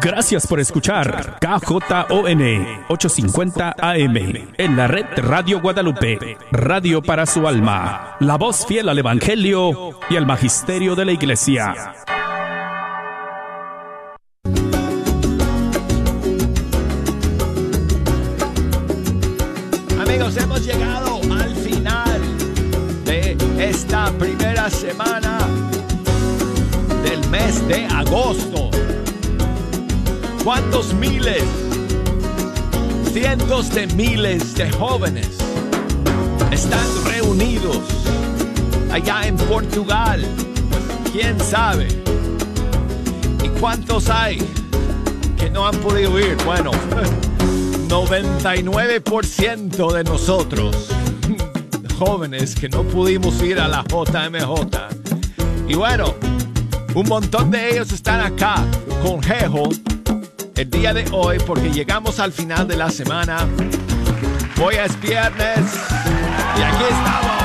Gracias por escuchar KJON 850 AM en la red Radio Guadalupe, radio para su alma, la voz fiel al Evangelio y al Magisterio de la Iglesia. Amigos, hemos llegado al final de esta primera semana del mes de agosto. ¿Cuántos miles, cientos de miles de jóvenes están reunidos allá en Portugal? ¿Quién sabe? ¿Y cuántos hay que no han podido ir? Bueno, 99% de nosotros, jóvenes que no pudimos ir a la JMJ. Y bueno, un montón de ellos están acá con Jejo el día de hoy porque llegamos al final de la semana. Hoy es viernes y aquí estamos.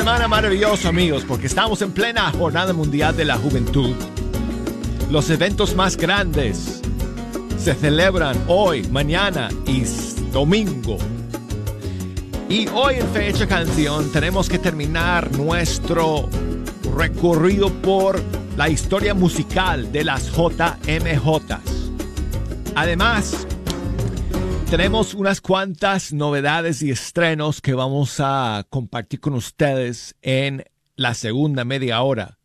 Semana maravilloso, amigos, porque estamos en plena Jornada Mundial de la Juventud. Los eventos más grandes se celebran hoy, mañana y domingo. Y hoy en Fecha Canción tenemos que terminar nuestro recorrido por la historia musical de las JMJs. Además, tenemos unas cuantas novedades y estrenos que vamos a compartir con ustedes en la segunda media hora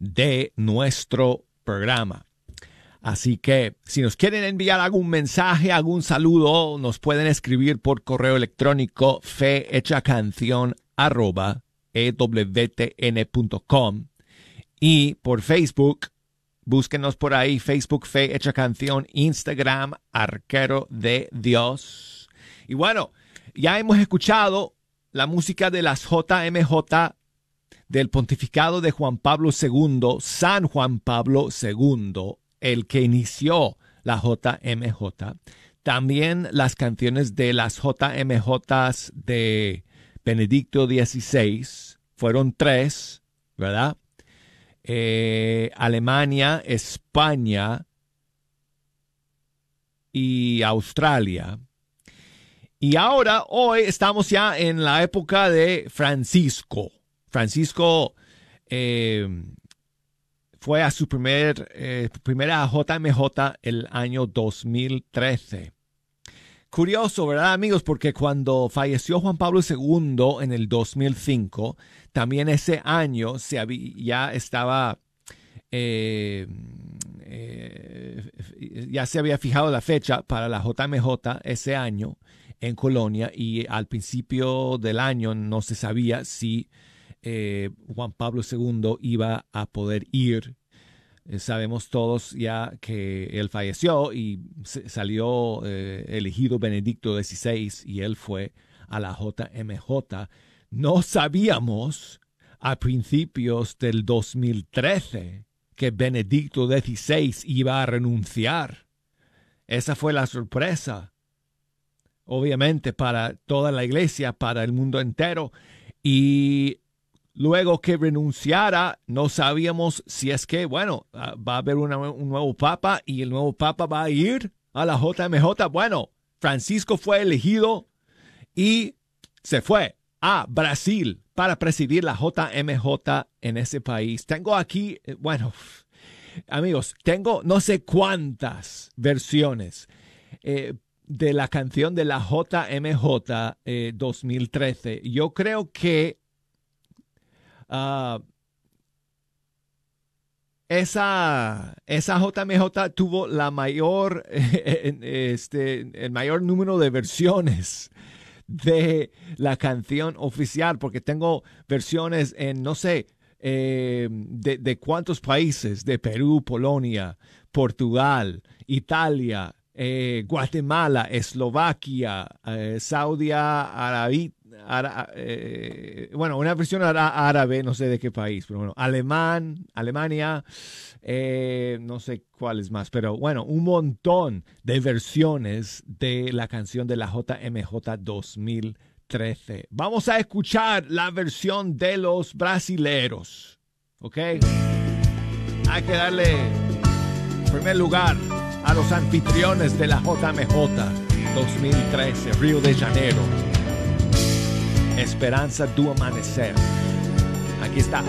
de nuestro programa. Así que si nos quieren enviar algún mensaje, algún saludo, nos pueden escribir por correo electrónico fehechacanción arroba ewtn.com y por Facebook Búsquenos por ahí, Facebook Fe Hecha Canción, Instagram Arquero de Dios. Y bueno, ya hemos escuchado la música de las JMJ del pontificado de Juan Pablo II, San Juan Pablo II, el que inició la JMJ. También las canciones de las JMJ de Benedicto XVI, fueron tres, ¿verdad? Eh, Alemania, España y Australia. Y ahora, hoy estamos ya en la época de Francisco. Francisco eh, fue a su primer, eh, primera JMJ el año 2013. Curioso, ¿verdad, amigos? Porque cuando falleció Juan Pablo II en el 2005, también ese año se había, ya estaba, eh, eh, ya se había fijado la fecha para la JMJ ese año en Colonia y al principio del año no se sabía si eh, Juan Pablo II iba a poder ir eh, sabemos todos ya que él falleció y salió eh, elegido Benedicto XVI y él fue a la JMJ. No sabíamos a principios del 2013 que Benedicto XVI iba a renunciar. Esa fue la sorpresa, obviamente, para toda la iglesia, para el mundo entero. Y luego que renunciara, no sabíamos si es que, bueno, va a haber un nuevo papa y el nuevo papa va a ir a la JMJ. Bueno, Francisco fue elegido y se fue a Brasil para presidir la JMJ en ese país. Tengo aquí, bueno, amigos, tengo no sé cuántas versiones eh, de la canción de la JMJ eh, 2013. Yo creo que Uh, esa, esa JMJ tuvo la mayor, este, el mayor número de versiones de la canción oficial, porque tengo versiones en, no sé, eh, de, de, cuántos países, de Perú, Polonia, Portugal, Italia, eh, Guatemala, Eslovaquia, eh, Saudi Arabia, eh, bueno, una versión árabe, no sé de qué país, pero bueno, alemán, Alemania, eh, no sé cuáles más, pero bueno, un montón de versiones de la canción de la JMJ 2013. Vamos a escuchar la versión de los brasileros, ¿ok? Hay que darle primer lugar a los anfitriones de la JMJ 2013, Río de Janeiro. Esperanza do Amanecer. Aquí está.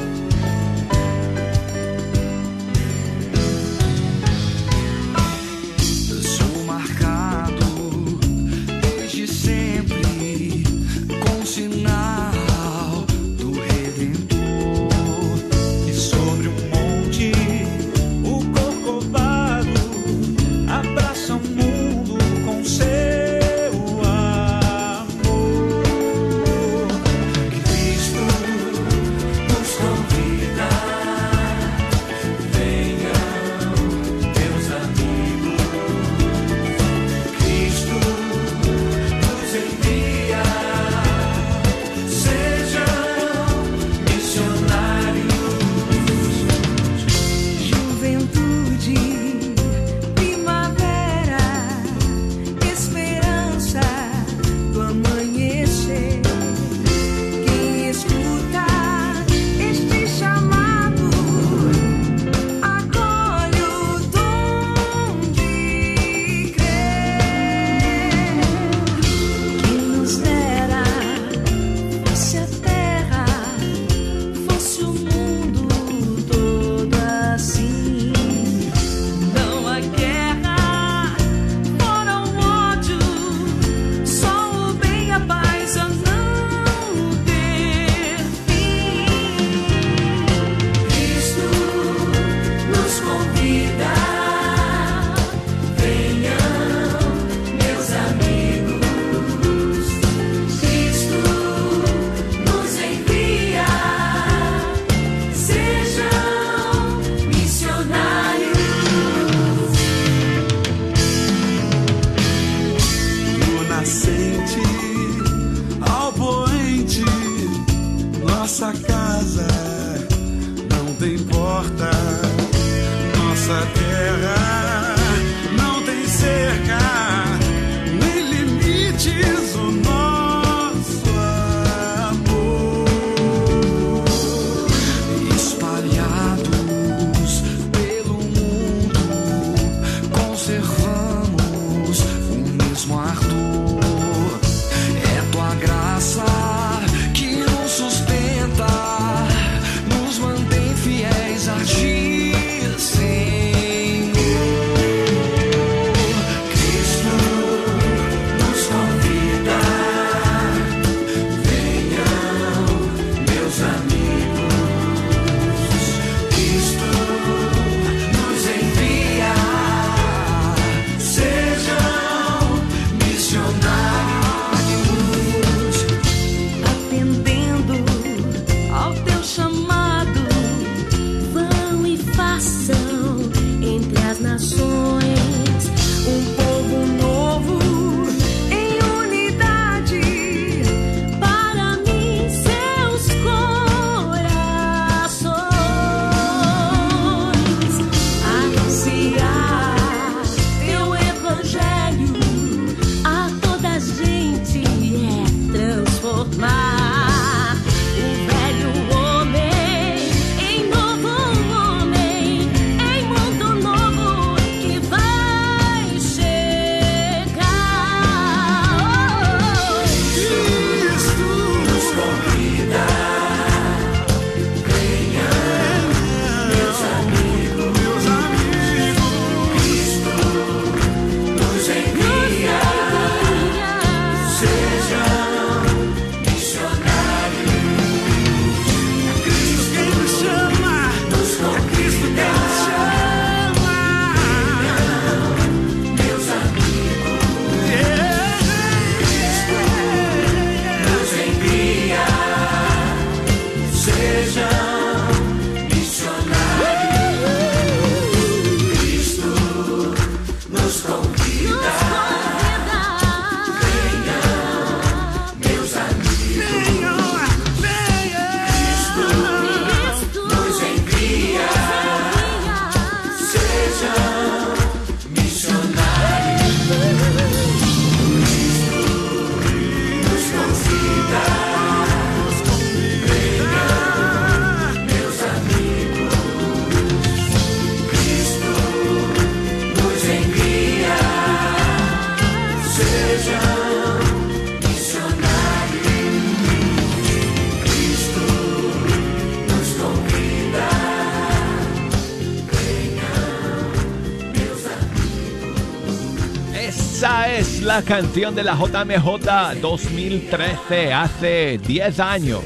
La canción de la JMJ 2013, hace 10 años.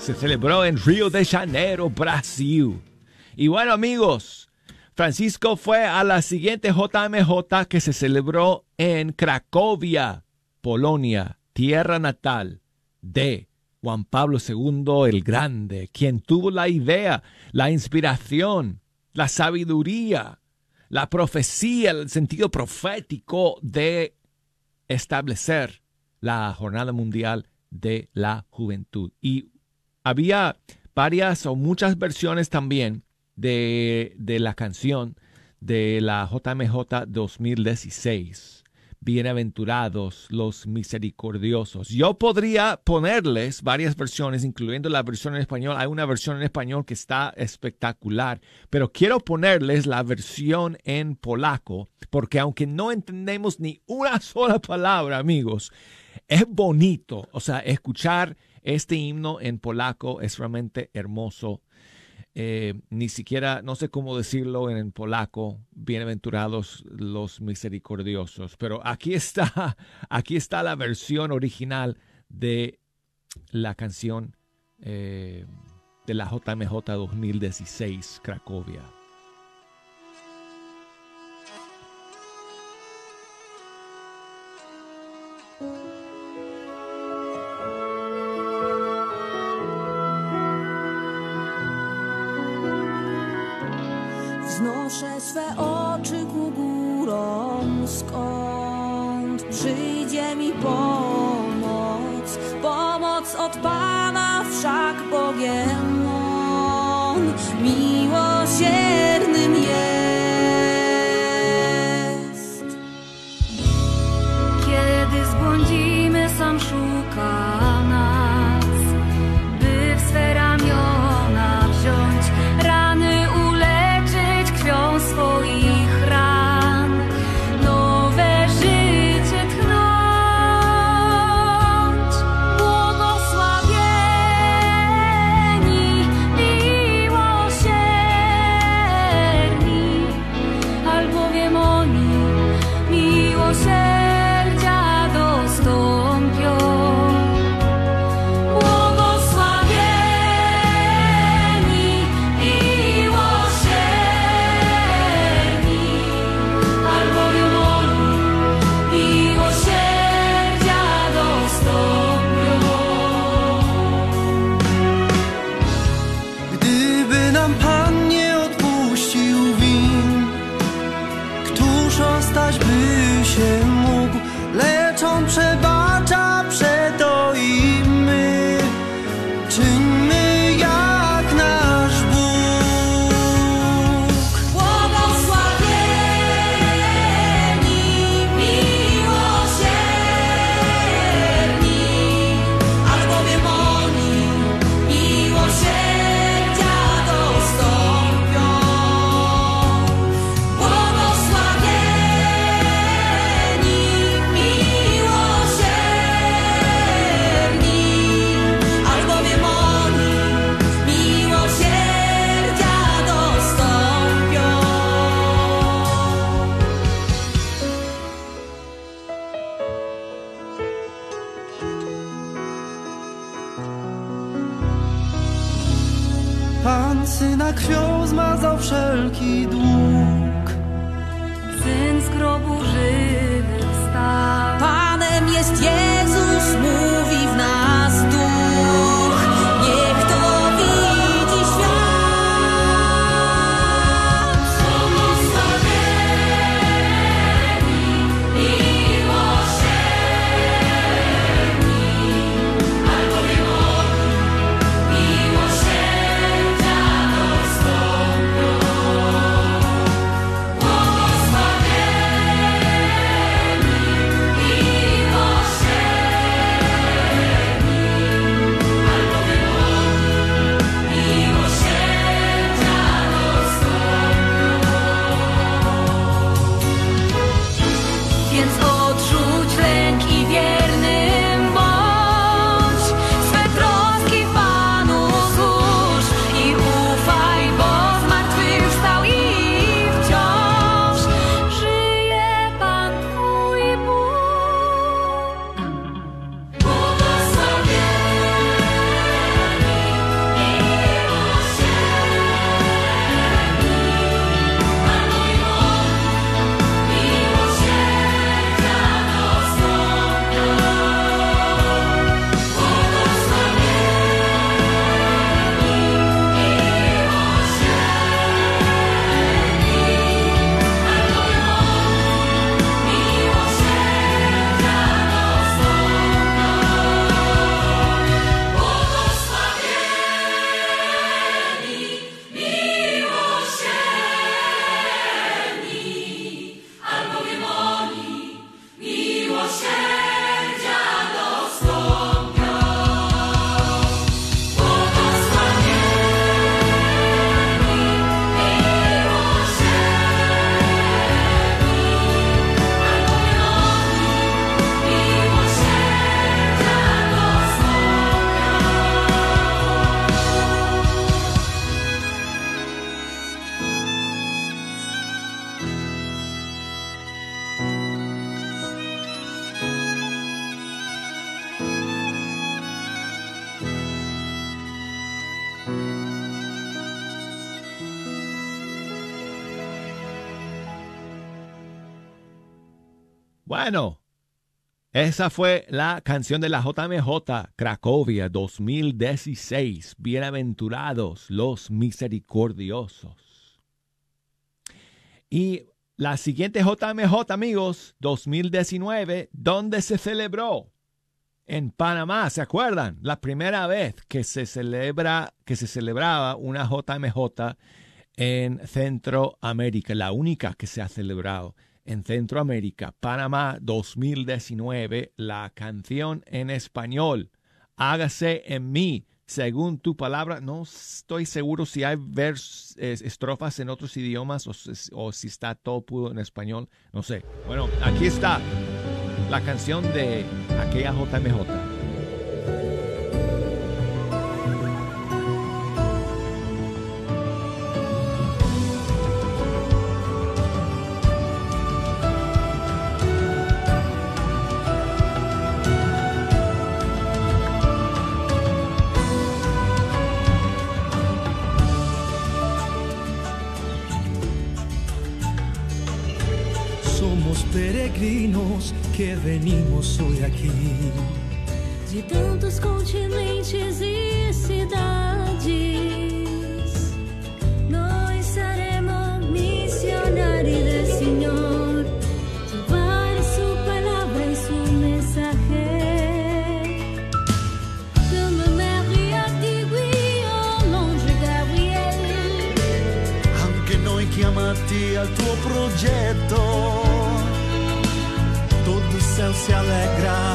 Se celebró en Río de Janeiro, Brasil. Y bueno amigos, Francisco fue a la siguiente JMJ que se celebró en Cracovia, Polonia, tierra natal de Juan Pablo II el Grande, quien tuvo la idea, la inspiración, la sabiduría, la profecía, el sentido profético de establecer la Jornada Mundial de la Juventud. Y había varias o muchas versiones también de, de la canción de la JMJ 2016 bienaventurados los misericordiosos. Yo podría ponerles varias versiones, incluyendo la versión en español. Hay una versión en español que está espectacular, pero quiero ponerles la versión en polaco, porque aunque no entendemos ni una sola palabra, amigos, es bonito. O sea, escuchar este himno en polaco es realmente hermoso eh, ni siquiera, no sé cómo decirlo en polaco, bienaventurados los misericordiosos, pero aquí está, aquí está la versión original de la canción eh, de la JMJ 2016, Cracovia. Swe oczy ku górom, skąd przyjdzie mi pomoc. Pomoc od Pana wszak Bogiem Bueno, esa fue la canción de la JMJ Cracovia 2016. Bienaventurados los misericordiosos. Y la siguiente JMJ, amigos, 2019, ¿dónde se celebró? En Panamá, ¿se acuerdan? La primera vez que se celebra, que se celebraba una JMJ en Centroamérica, la única que se ha celebrado en Centroamérica, Panamá 2019, la canción en español, Hágase en mí, según tu palabra. No estoy seguro si hay vers, estrofas en otros idiomas o, o si está todo puro en español, no sé. Bueno, aquí está la canción de aquella JMJ. Que venimos hoy aquí. De tantos continentes e cidades, nós seremos missionários do Senhor. Llevar su palabra y su mensaje. Chiamati al tuo progetto se alegra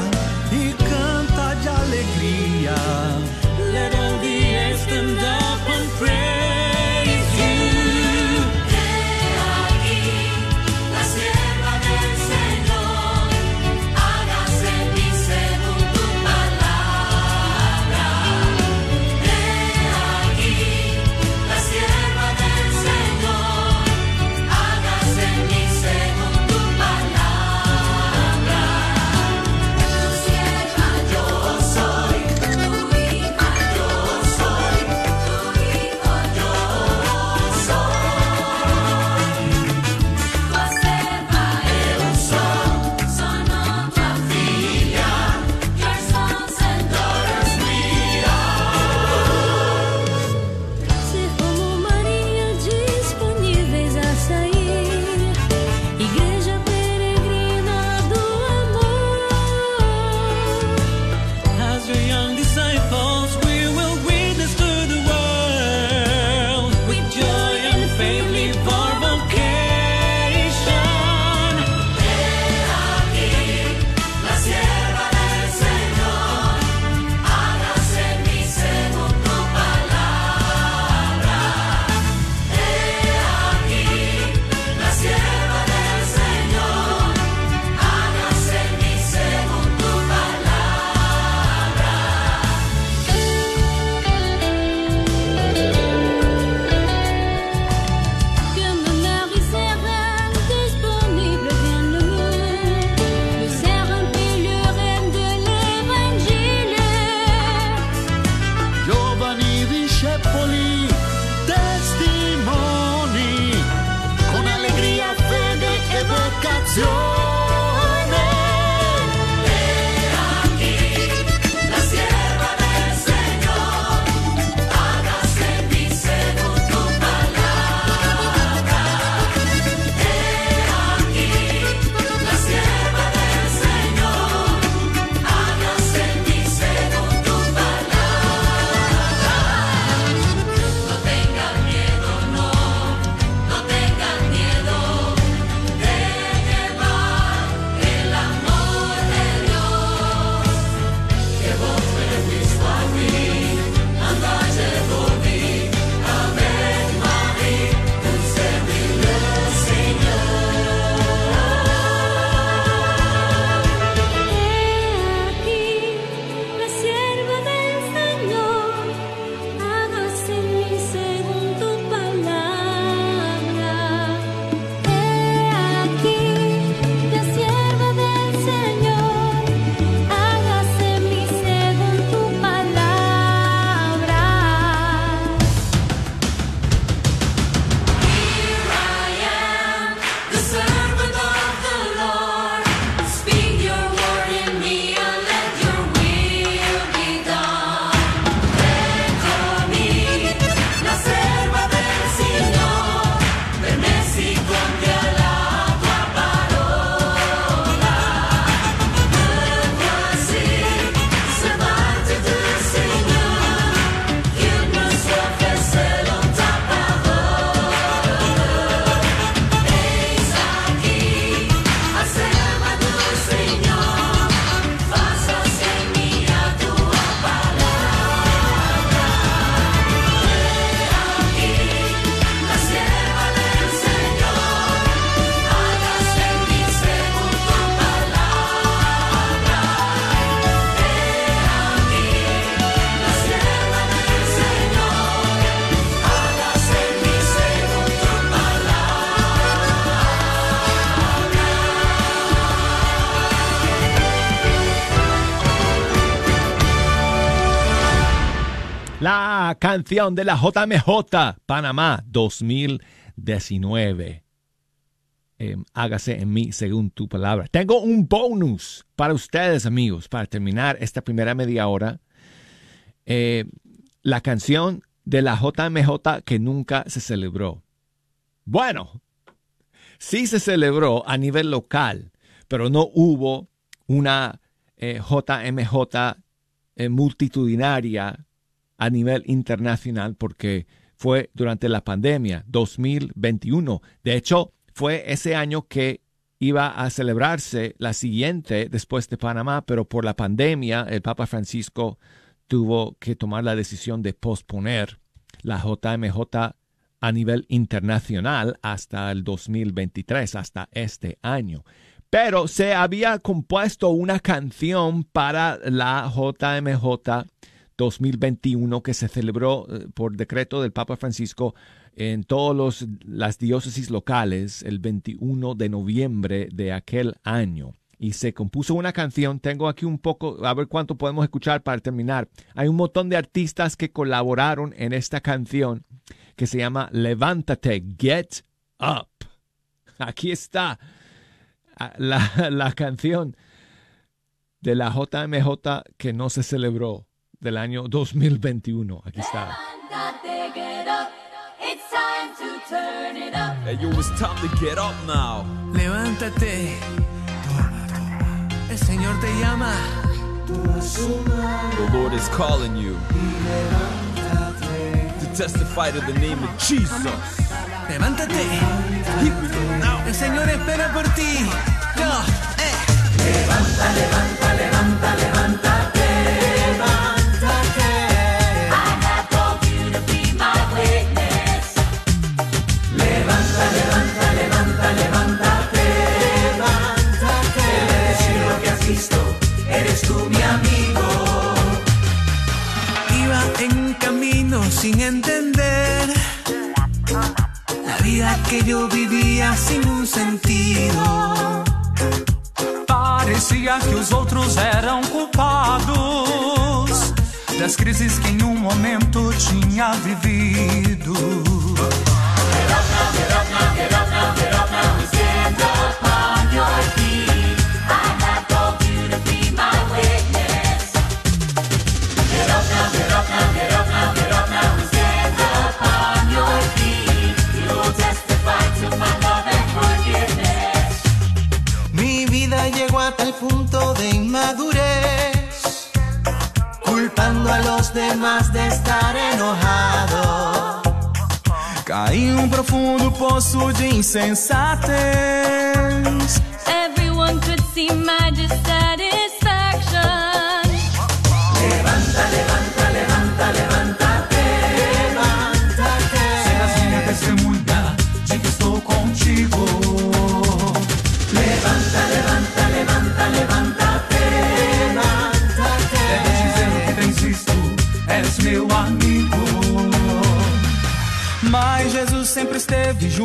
canción de la JMJ Panamá 2019. Eh, hágase en mí según tu palabra. Tengo un bonus para ustedes, amigos, para terminar esta primera media hora. Eh, la canción de la JMJ que nunca se celebró. Bueno, sí se celebró a nivel local, pero no hubo una JMJ eh, multitudinaria a nivel internacional porque fue durante la pandemia 2021. De hecho, fue ese año que iba a celebrarse la siguiente después de Panamá, pero por la pandemia el Papa Francisco tuvo que tomar la decisión de posponer la JMJ a nivel internacional hasta el 2023, hasta este año pero se había compuesto una canción para la JMJ 2021 que se celebró eh, por decreto del Papa Francisco en todas las diócesis locales el 21 de noviembre de aquel año. Y se compuso una canción, tengo aquí un poco, a ver cuánto podemos escuchar para terminar. Hay un montón de artistas que colaboraron en esta canción que se llama Levántate, Get Up. Aquí está la, la canción de la JMJ que no se celebró del año 2021. Aquí está. Hey, yo, it's time to get up now. Levántate. El Señor te llama. The Lord is calling you to testify to the name of Jesus. Levántate. Here we go now. El Señor espera por ti. Yo, eh. Iba en camino sin entender la vida que yo vivía sin un sentido. Parecia que os outros eram culpados das crises que em um momento tinha vivido. Mi poço de insensatez. Everyone could see my dissatisfaction. Serás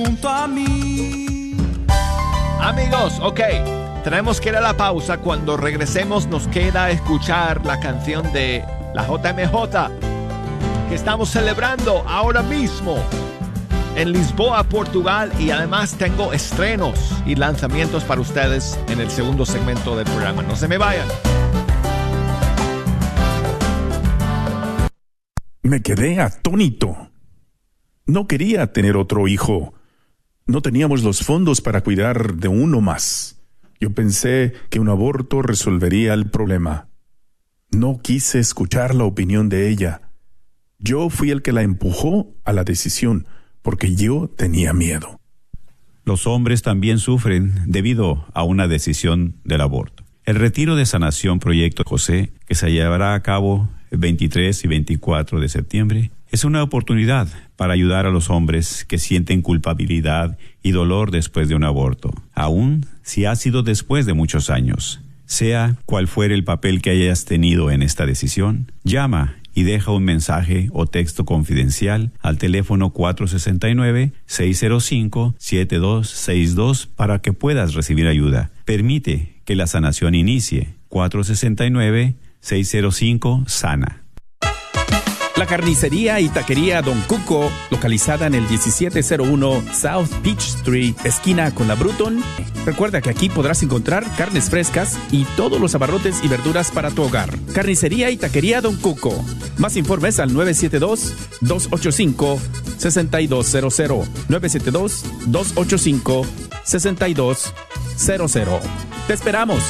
junto a mim. Amigos, ok, tenemos que ir a la pausa. Cuando regresemos nos queda escuchar la canción de la JMJ que estamos celebrando ahora mismo en Lisboa, Portugal y además tengo estrenos y lanzamientos para ustedes en el segundo segmento del programa. No se me vayan. Me quedé atónito. No quería tener otro hijo. No teníamos los fondos para cuidar de uno más. Yo pensé que un aborto resolvería el problema. No quise escuchar la opinión de ella. Yo fui el que la empujó a la decisión, porque yo tenía miedo. Los hombres también sufren debido a una decisión del aborto. El retiro de sanación Proyecto José, que se llevará a cabo el 23 y 24 de septiembre, es una oportunidad para ayudar a los hombres que sienten culpabilidad y dolor después de un aborto, aun si ha sido después de muchos años. Sea cual fuere el papel que hayas tenido en esta decisión, llama y deja un mensaje o texto confidencial al teléfono 469-605-7262 para que puedas recibir ayuda. Permite que la sanación inicie. 469-605-SANA. La carnicería y taquería Don Cuco, localizada en el 1701 South Peach Street, esquina con la Bruton. Recuerda que aquí podrás encontrar carnes frescas y todos los abarrotes y verduras para tu hogar. Carnicería y taquería Don Cuco. Más informes al 972-285-6200. 972-285-6200. Te esperamos.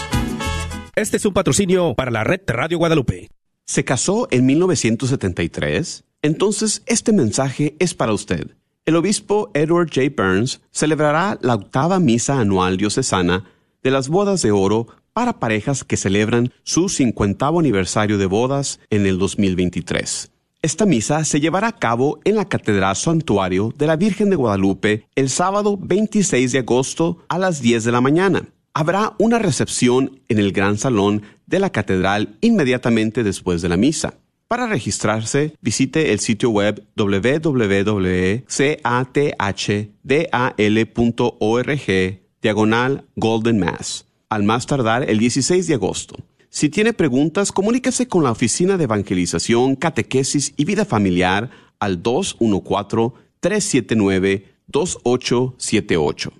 Este es un patrocinio para la red Radio Guadalupe. ¿Se casó en 1973? Entonces este mensaje es para usted. El obispo Edward J. Burns celebrará la octava misa anual diocesana de las bodas de oro para parejas que celebran su 50 aniversario de bodas en el 2023. Esta misa se llevará a cabo en la Catedral Santuario de la Virgen de Guadalupe el sábado 26 de agosto a las 10 de la mañana. Habrá una recepción en el Gran Salón de la Catedral inmediatamente después de la misa. Para registrarse, visite el sitio web www.cathdal.org diagonal Golden Mass, al más tardar el 16 de agosto. Si tiene preguntas, comuníquese con la Oficina de Evangelización, Catequesis y Vida Familiar al 214-379-2878.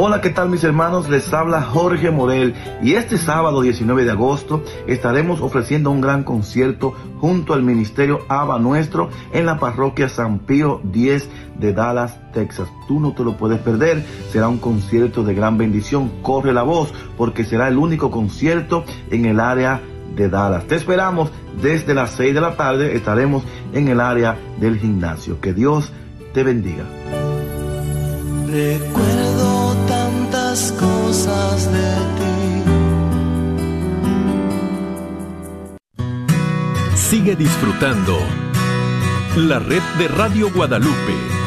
Hola, ¿qué tal mis hermanos? Les habla Jorge Morel y este sábado 19 de agosto estaremos ofreciendo un gran concierto junto al Ministerio Aba Nuestro en la parroquia San Pío X de Dallas, Texas. Tú no te lo puedes perder, será un concierto de gran bendición. Corre la voz porque será el único concierto en el área de Dallas. Te esperamos desde las 6 de la tarde, estaremos en el área del gimnasio. Que Dios te bendiga. Cosas de ti. Sigue disfrutando la red de Radio Guadalupe.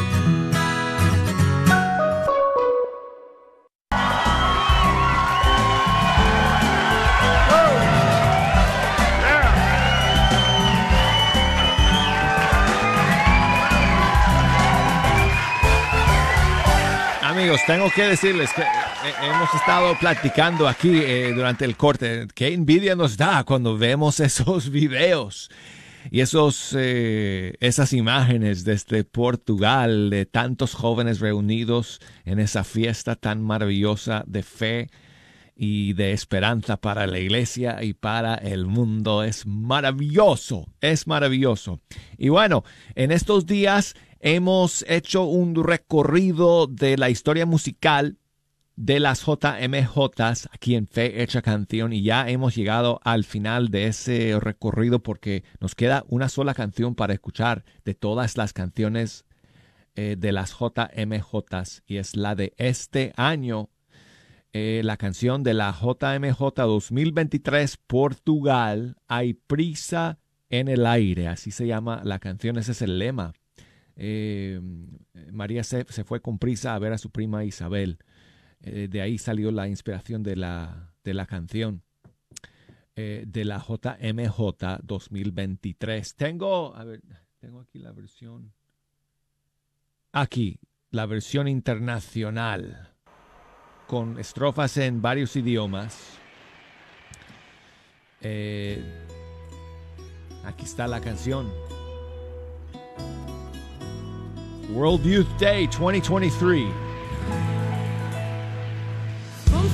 Amigos, tengo que decirles que eh, hemos estado platicando aquí eh, durante el corte. Qué envidia nos da cuando vemos esos videos y esos, eh, esas imágenes desde Portugal de tantos jóvenes reunidos en esa fiesta tan maravillosa de fe y de esperanza para la iglesia y para el mundo. Es maravilloso, es maravilloso. Y bueno, en estos días hemos hecho un recorrido de la historia musical de las JMJs aquí en Fe Hecha Canción y ya hemos llegado al final de ese recorrido porque nos queda una sola canción para escuchar de todas las canciones eh, de las JMJs y es la de este año, eh, la canción de la JMJ 2023 Portugal, Hay prisa en el aire, así se llama la canción, ese es el lema. Eh, María se, fue con prisa a ver a su prima Isabel. Eh, de ahí salió la inspiración de la, de la canción eh, de la JMJ 2023. Tengo, tengo aquí la versión. Aquí, la versión internacional, con estrofas en varios idiomas. Aquí está la canción. World Youth Day 2023. From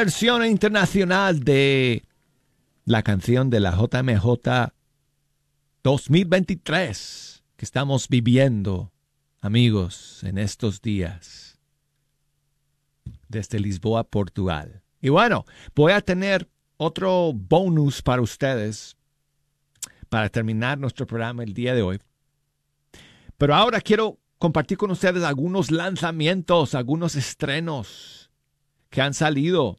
versión internacional de la canción de la JMJ 2023 que estamos viviendo, amigos, en estos días desde Lisboa, Portugal. Y bueno, voy a tener otro bonus para ustedes para terminar nuestro programa el día de hoy. Pero ahora quiero compartir con ustedes algunos lanzamientos, algunos estrenos que han salido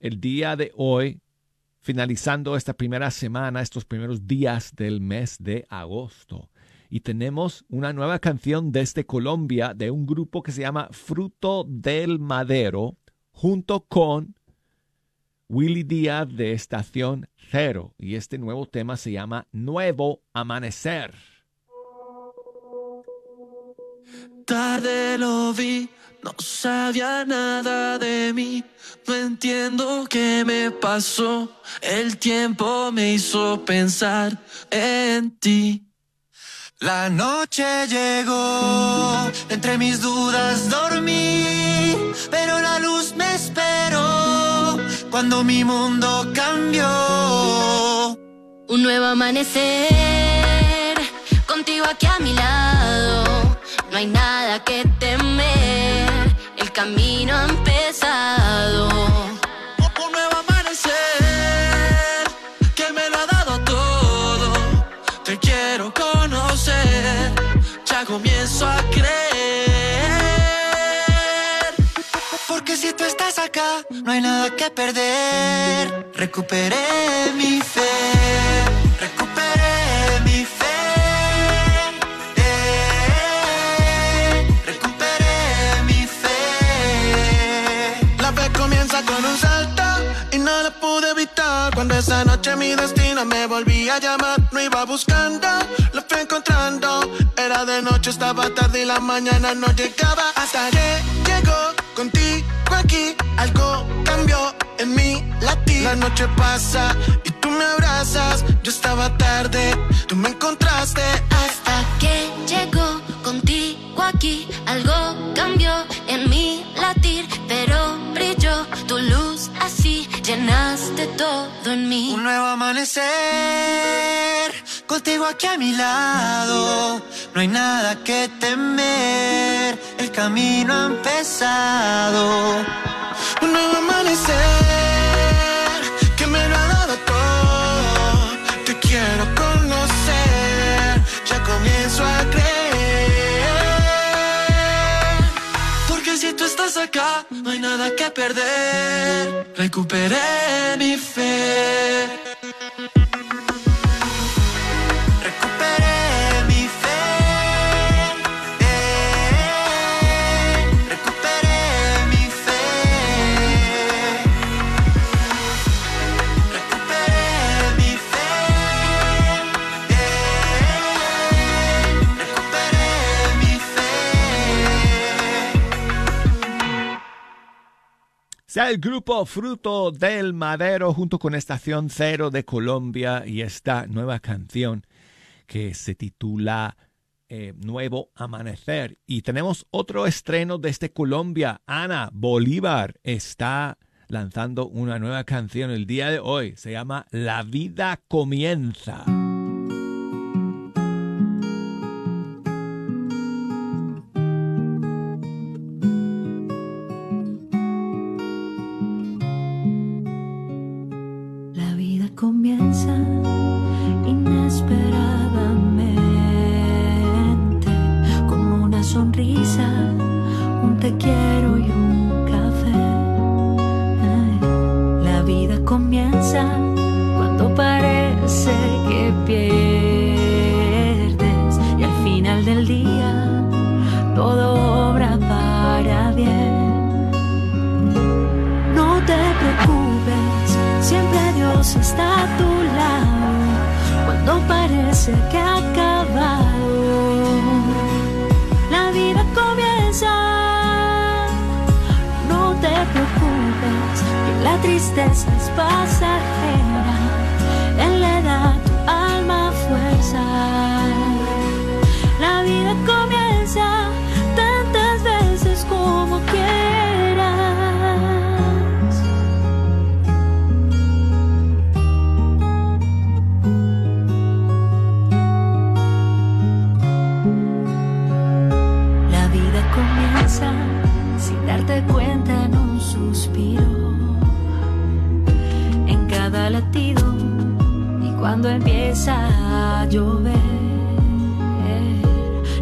el día de hoy, finalizando esta primera semana, estos primeros días del mes de agosto. Y tenemos una nueva canción desde Colombia de un grupo que se llama Fruto del Madero, junto con Willy Díaz de Estación Cero. Y este nuevo tema se llama Nuevo Amanecer. Tarde lo vi no sabía nada de mí. No entiendo qué me pasó. El tiempo me hizo pensar en ti. La noche llegó, entre mis dudas dormí, pero la luz me esperó cuando mi mundo cambió. Un nuevo amanecer, contigo aquí a mi lado. No hay nada que temer, camino ha empezado. Un nuevo amanecer que me lo ha dado todo. Te quiero conocer, ya comienzo a creer. Porque si tú estás acá, no hay nada que perder. Recuperé mi fe, Cuando esa noche mi destino me volvía a llamar, no iba buscando, lo fui encontrando. Era de noche, estaba tarde y la mañana no llegaba. Hasta que llegó contigo aquí, algo cambió en mi latir. La noche pasa y tú me abrazas. Yo estaba tarde, tú me encontraste. Hasta que llegó contigo aquí, algo cambió en mi latir, pero brilló tu luz así, llenaste todo en mí. Un nuevo amanecer, contigo aquí a mi lado. No hay nada que temer, el camino ha empezado. Un nuevo amanecer acá, no hay nada que perder. Recuperé mi fe. Sea el grupo Fruto del Madero junto con Estación Cero de Colombia y esta nueva canción que se titula eh, Nuevo Amanecer. Y tenemos otro estreno desde Colombia. Ana Bolívar está lanzando una nueva canción el día de hoy. Se llama La vida comienza. Tristeza es pasajera. empieza a llover,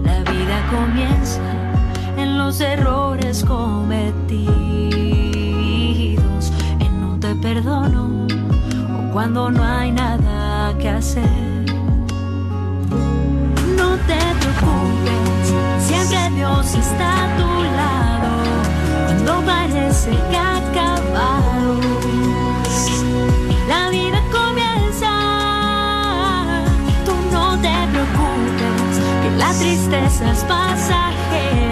la vida comienza en los errores cometidos, en no te perdono o cuando no hay nada que hacer. No te preocupes, siempre Dios está a tu lado, cuando parece que ha acabado. Que la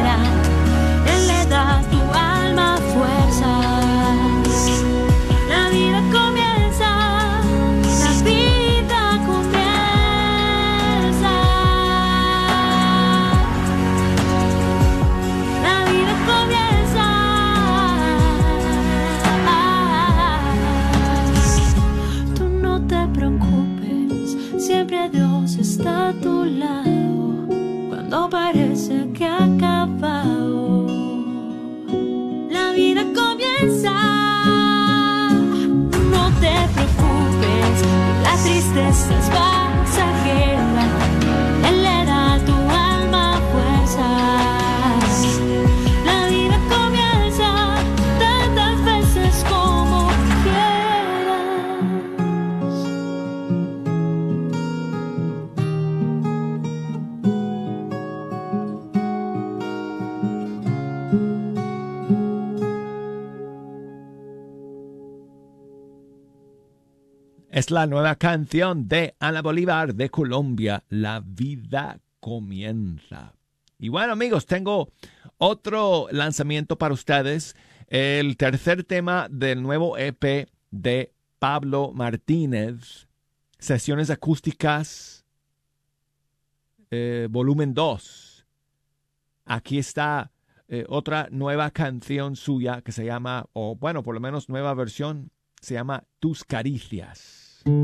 tristeza es Es la nueva canción de Ana Bolívar de Colombia, La vida comienza. Y bueno amigos, tengo otro lanzamiento para ustedes, el tercer tema del nuevo EP de Pablo Martínez, Sesiones Acústicas, eh, volumen 2. Aquí está eh, otra nueva canción suya que se llama, o bueno, por lo menos nueva versión, se llama Tus Caricias. Entre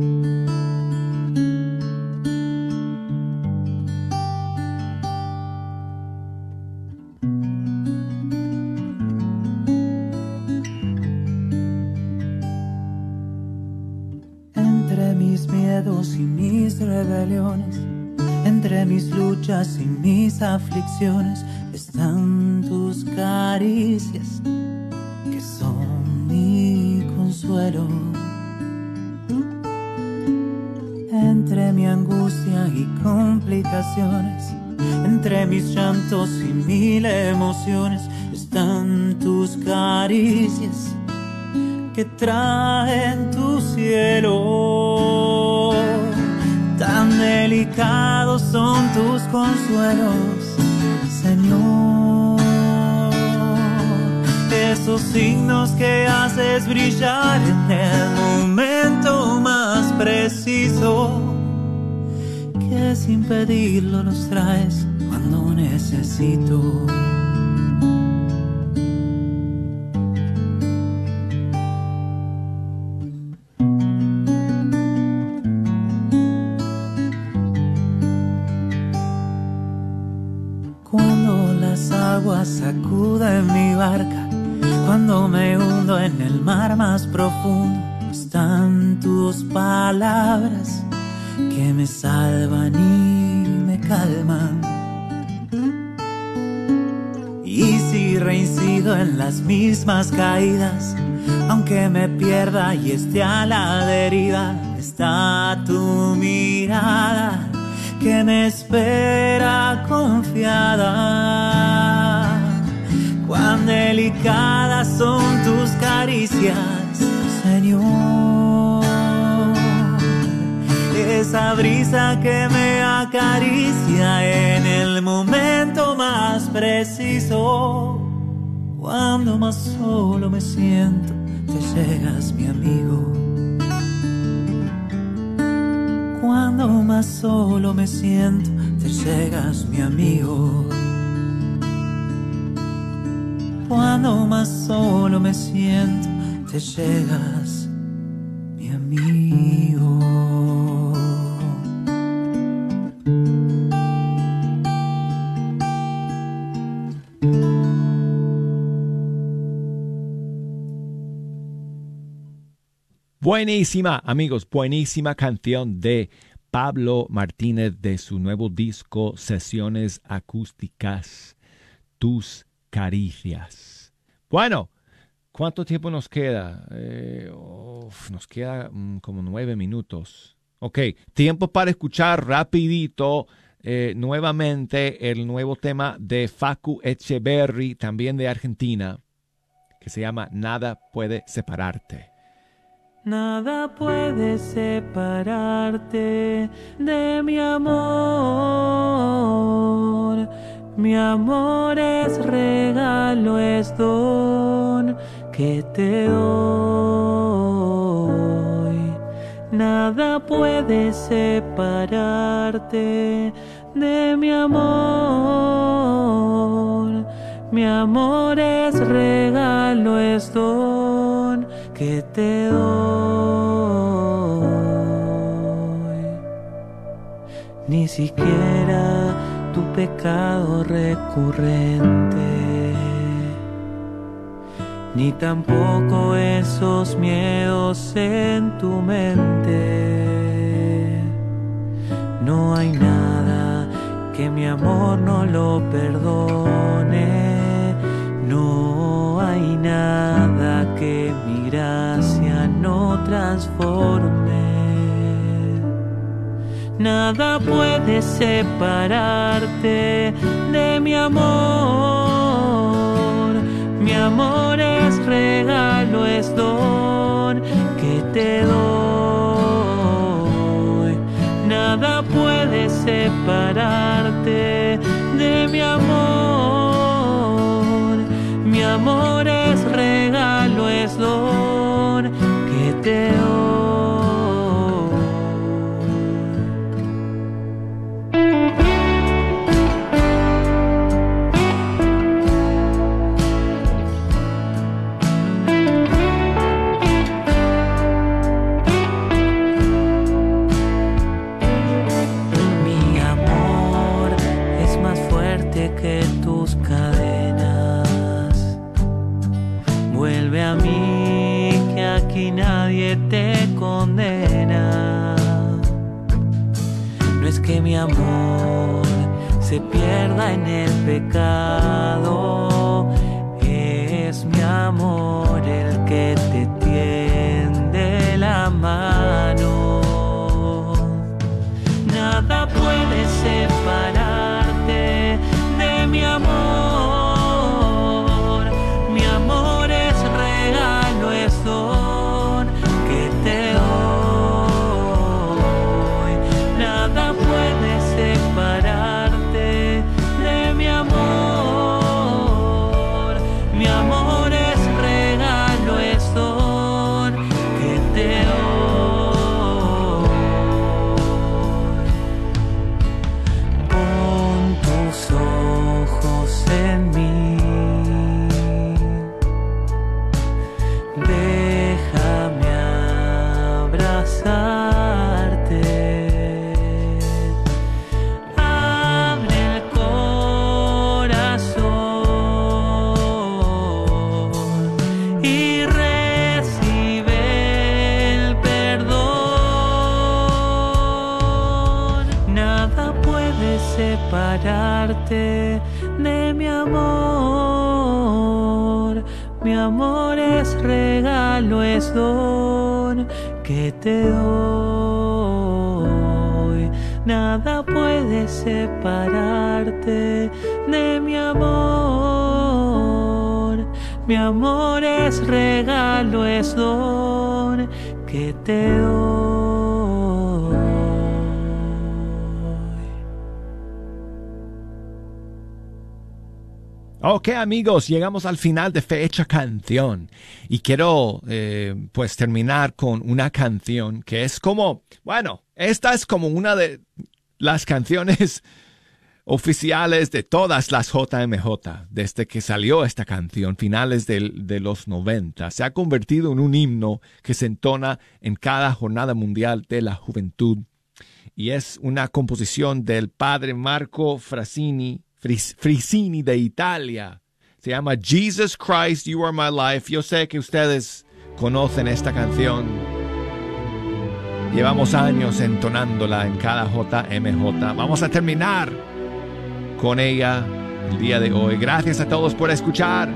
mis miedos y mis rebeliones, entre mis luchas y mis aflicciones, están tus caricias, que son mi consuelo. Entre mi angustia y complicaciones, entre mis llantos y mil emociones, están tus caricias que traen tu cielo. Tan delicados son tus consuelos, Señor. Esos signos que haces brillar en sin pedirlo los traes cuando necesito. Las mismas caídas, aunque me pierda y esté a la deriva, está tu mirada que me espera confiada. Cuán delicadas son tus caricias, Señor. Esa brisa que me acaricia en el momento más preciso. Cuando más solo me siento, te llegas, mi amigo. Cuando más solo me siento, te llegas, mi amigo. Cuando más solo me siento, te llegas, Buenísima, amigos, buenísima canción de Pablo Martínez de su nuevo disco Sesiones Acústicas, Tus Caricias. Bueno, ¿cuánto tiempo nos queda? Eh, nos queda mm, como nueve minutos. Ok, tiempo para escuchar rapidito eh, nuevamente el nuevo tema de Facu Echeverry, también de Argentina. que se llama Nada puede separarte. Nada puede separarte de mi amor. Mi amor es regalo, es don que te doy. Nada puede separarte de mi amor. Mi amor es regalo, es don que te doy. Ni siquiera tu pecado recurrente, ni tampoco esos miedos en tu mente. No hay nada que mi amor no lo perdone. No hay nada que mi transforme. Nada puede separarte de mi amor. Mi amor es regalo, es don que te doy. Nada puede separarte de mi amor. Mi amor es regalo, es don te doy. De mi amor. Mi amor es regalo, es don que te doy. Nada puede separarte de mi amor. Mi amor es regalo, es don que te doy. Ok amigos, llegamos al final de Fecha Canción y quiero eh, pues terminar con una canción que es como, bueno, esta es como una de las canciones oficiales de todas las JMJ desde que salió esta canción, finales del- de los 90. Se ha convertido en un himno que se entona en cada jornada mundial de la juventud y es una composición del padre Marco Frasini, Fris- Frisini de Italia. Se llama Jesus Christ, You Are My Life. Yo sé que ustedes conocen esta canción. Llevamos años entonándola en cada JMJ. Vamos a terminar con ella el día de hoy. Gracias a todos por escuchar.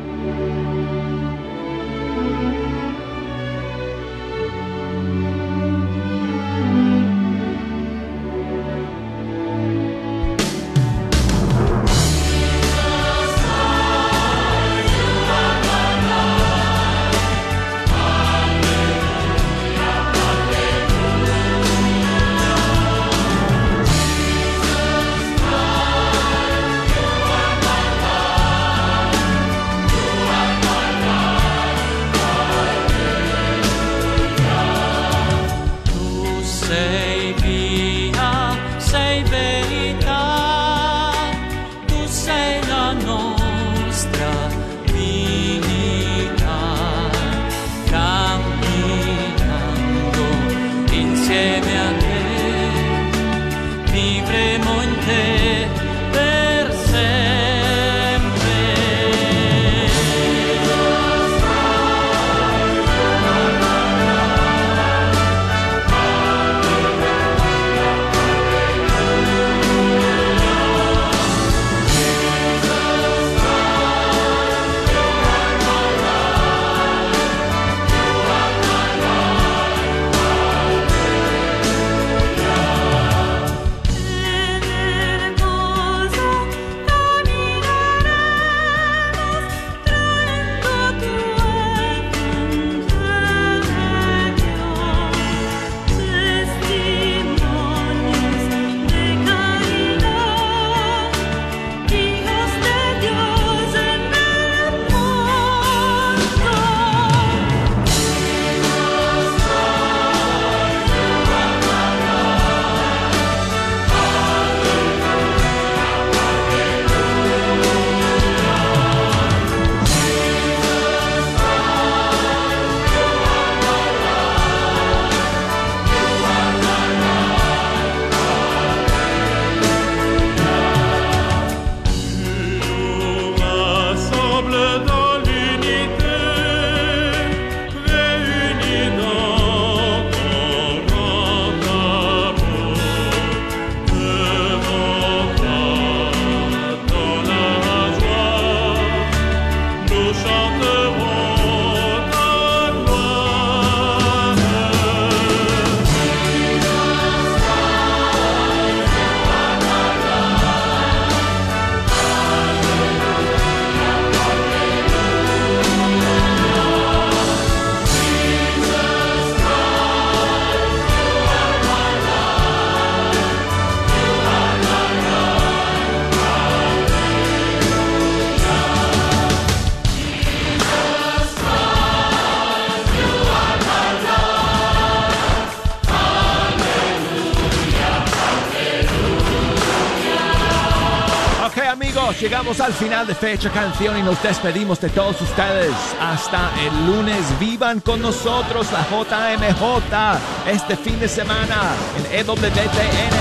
Llegamos al final de Fecha Canción y nos despedimos de todos ustedes. Hasta el lunes, vivan con nosotros la JMJ este fin de semana en EWTN.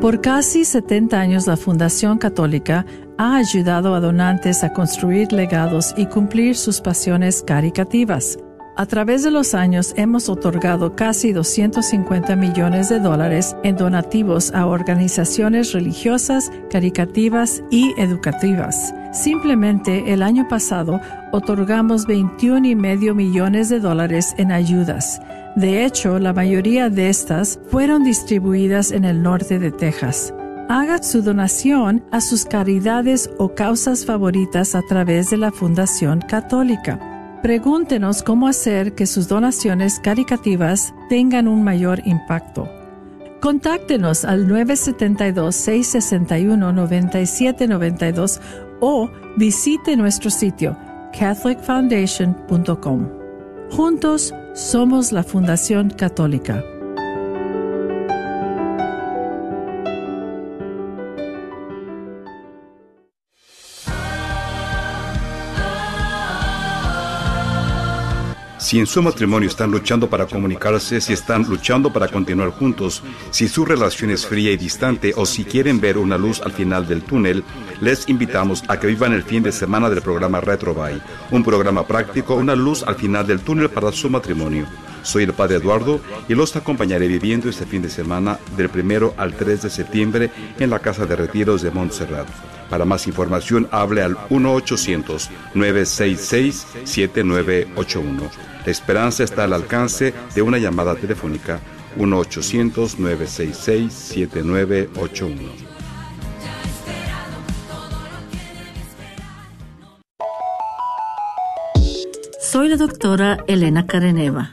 Por casi 70 años la Fundación Católica ha ayudado a donantes a construir legados y cumplir sus pasiones caricativas. A través de los años hemos otorgado casi 250 millones de dólares en donativos a organizaciones religiosas, caricativas y educativas. Simplemente el año pasado otorgamos 21 y medio millones de dólares en ayudas. De hecho, la mayoría de estas fueron distribuidas en el norte de Texas. Haga su donación a sus caridades o causas favoritas a través de la Fundación Católica. Pregúntenos cómo hacer que sus donaciones caricativas tengan un mayor impacto. Contáctenos al 972-661-9792 o visite nuestro sitio catholicfoundation.com. Juntos somos la Fundación Católica. Si en su matrimonio están luchando para comunicarse, si están luchando para continuar juntos, si su relación es fría y distante o si quieren ver una luz al final del túnel, les invitamos a que vivan el fin de semana del programa Retrobay, un programa práctico, una luz al final del túnel para su matrimonio. Soy el Padre Eduardo y los acompañaré viviendo este fin de semana del primero al 3 de septiembre en la Casa de Retiros de Montserrat. Para más información, hable al 1-800-966-7981. La esperanza está al alcance de una llamada telefónica 1-800-966-7981. Soy la doctora Elena Careneva,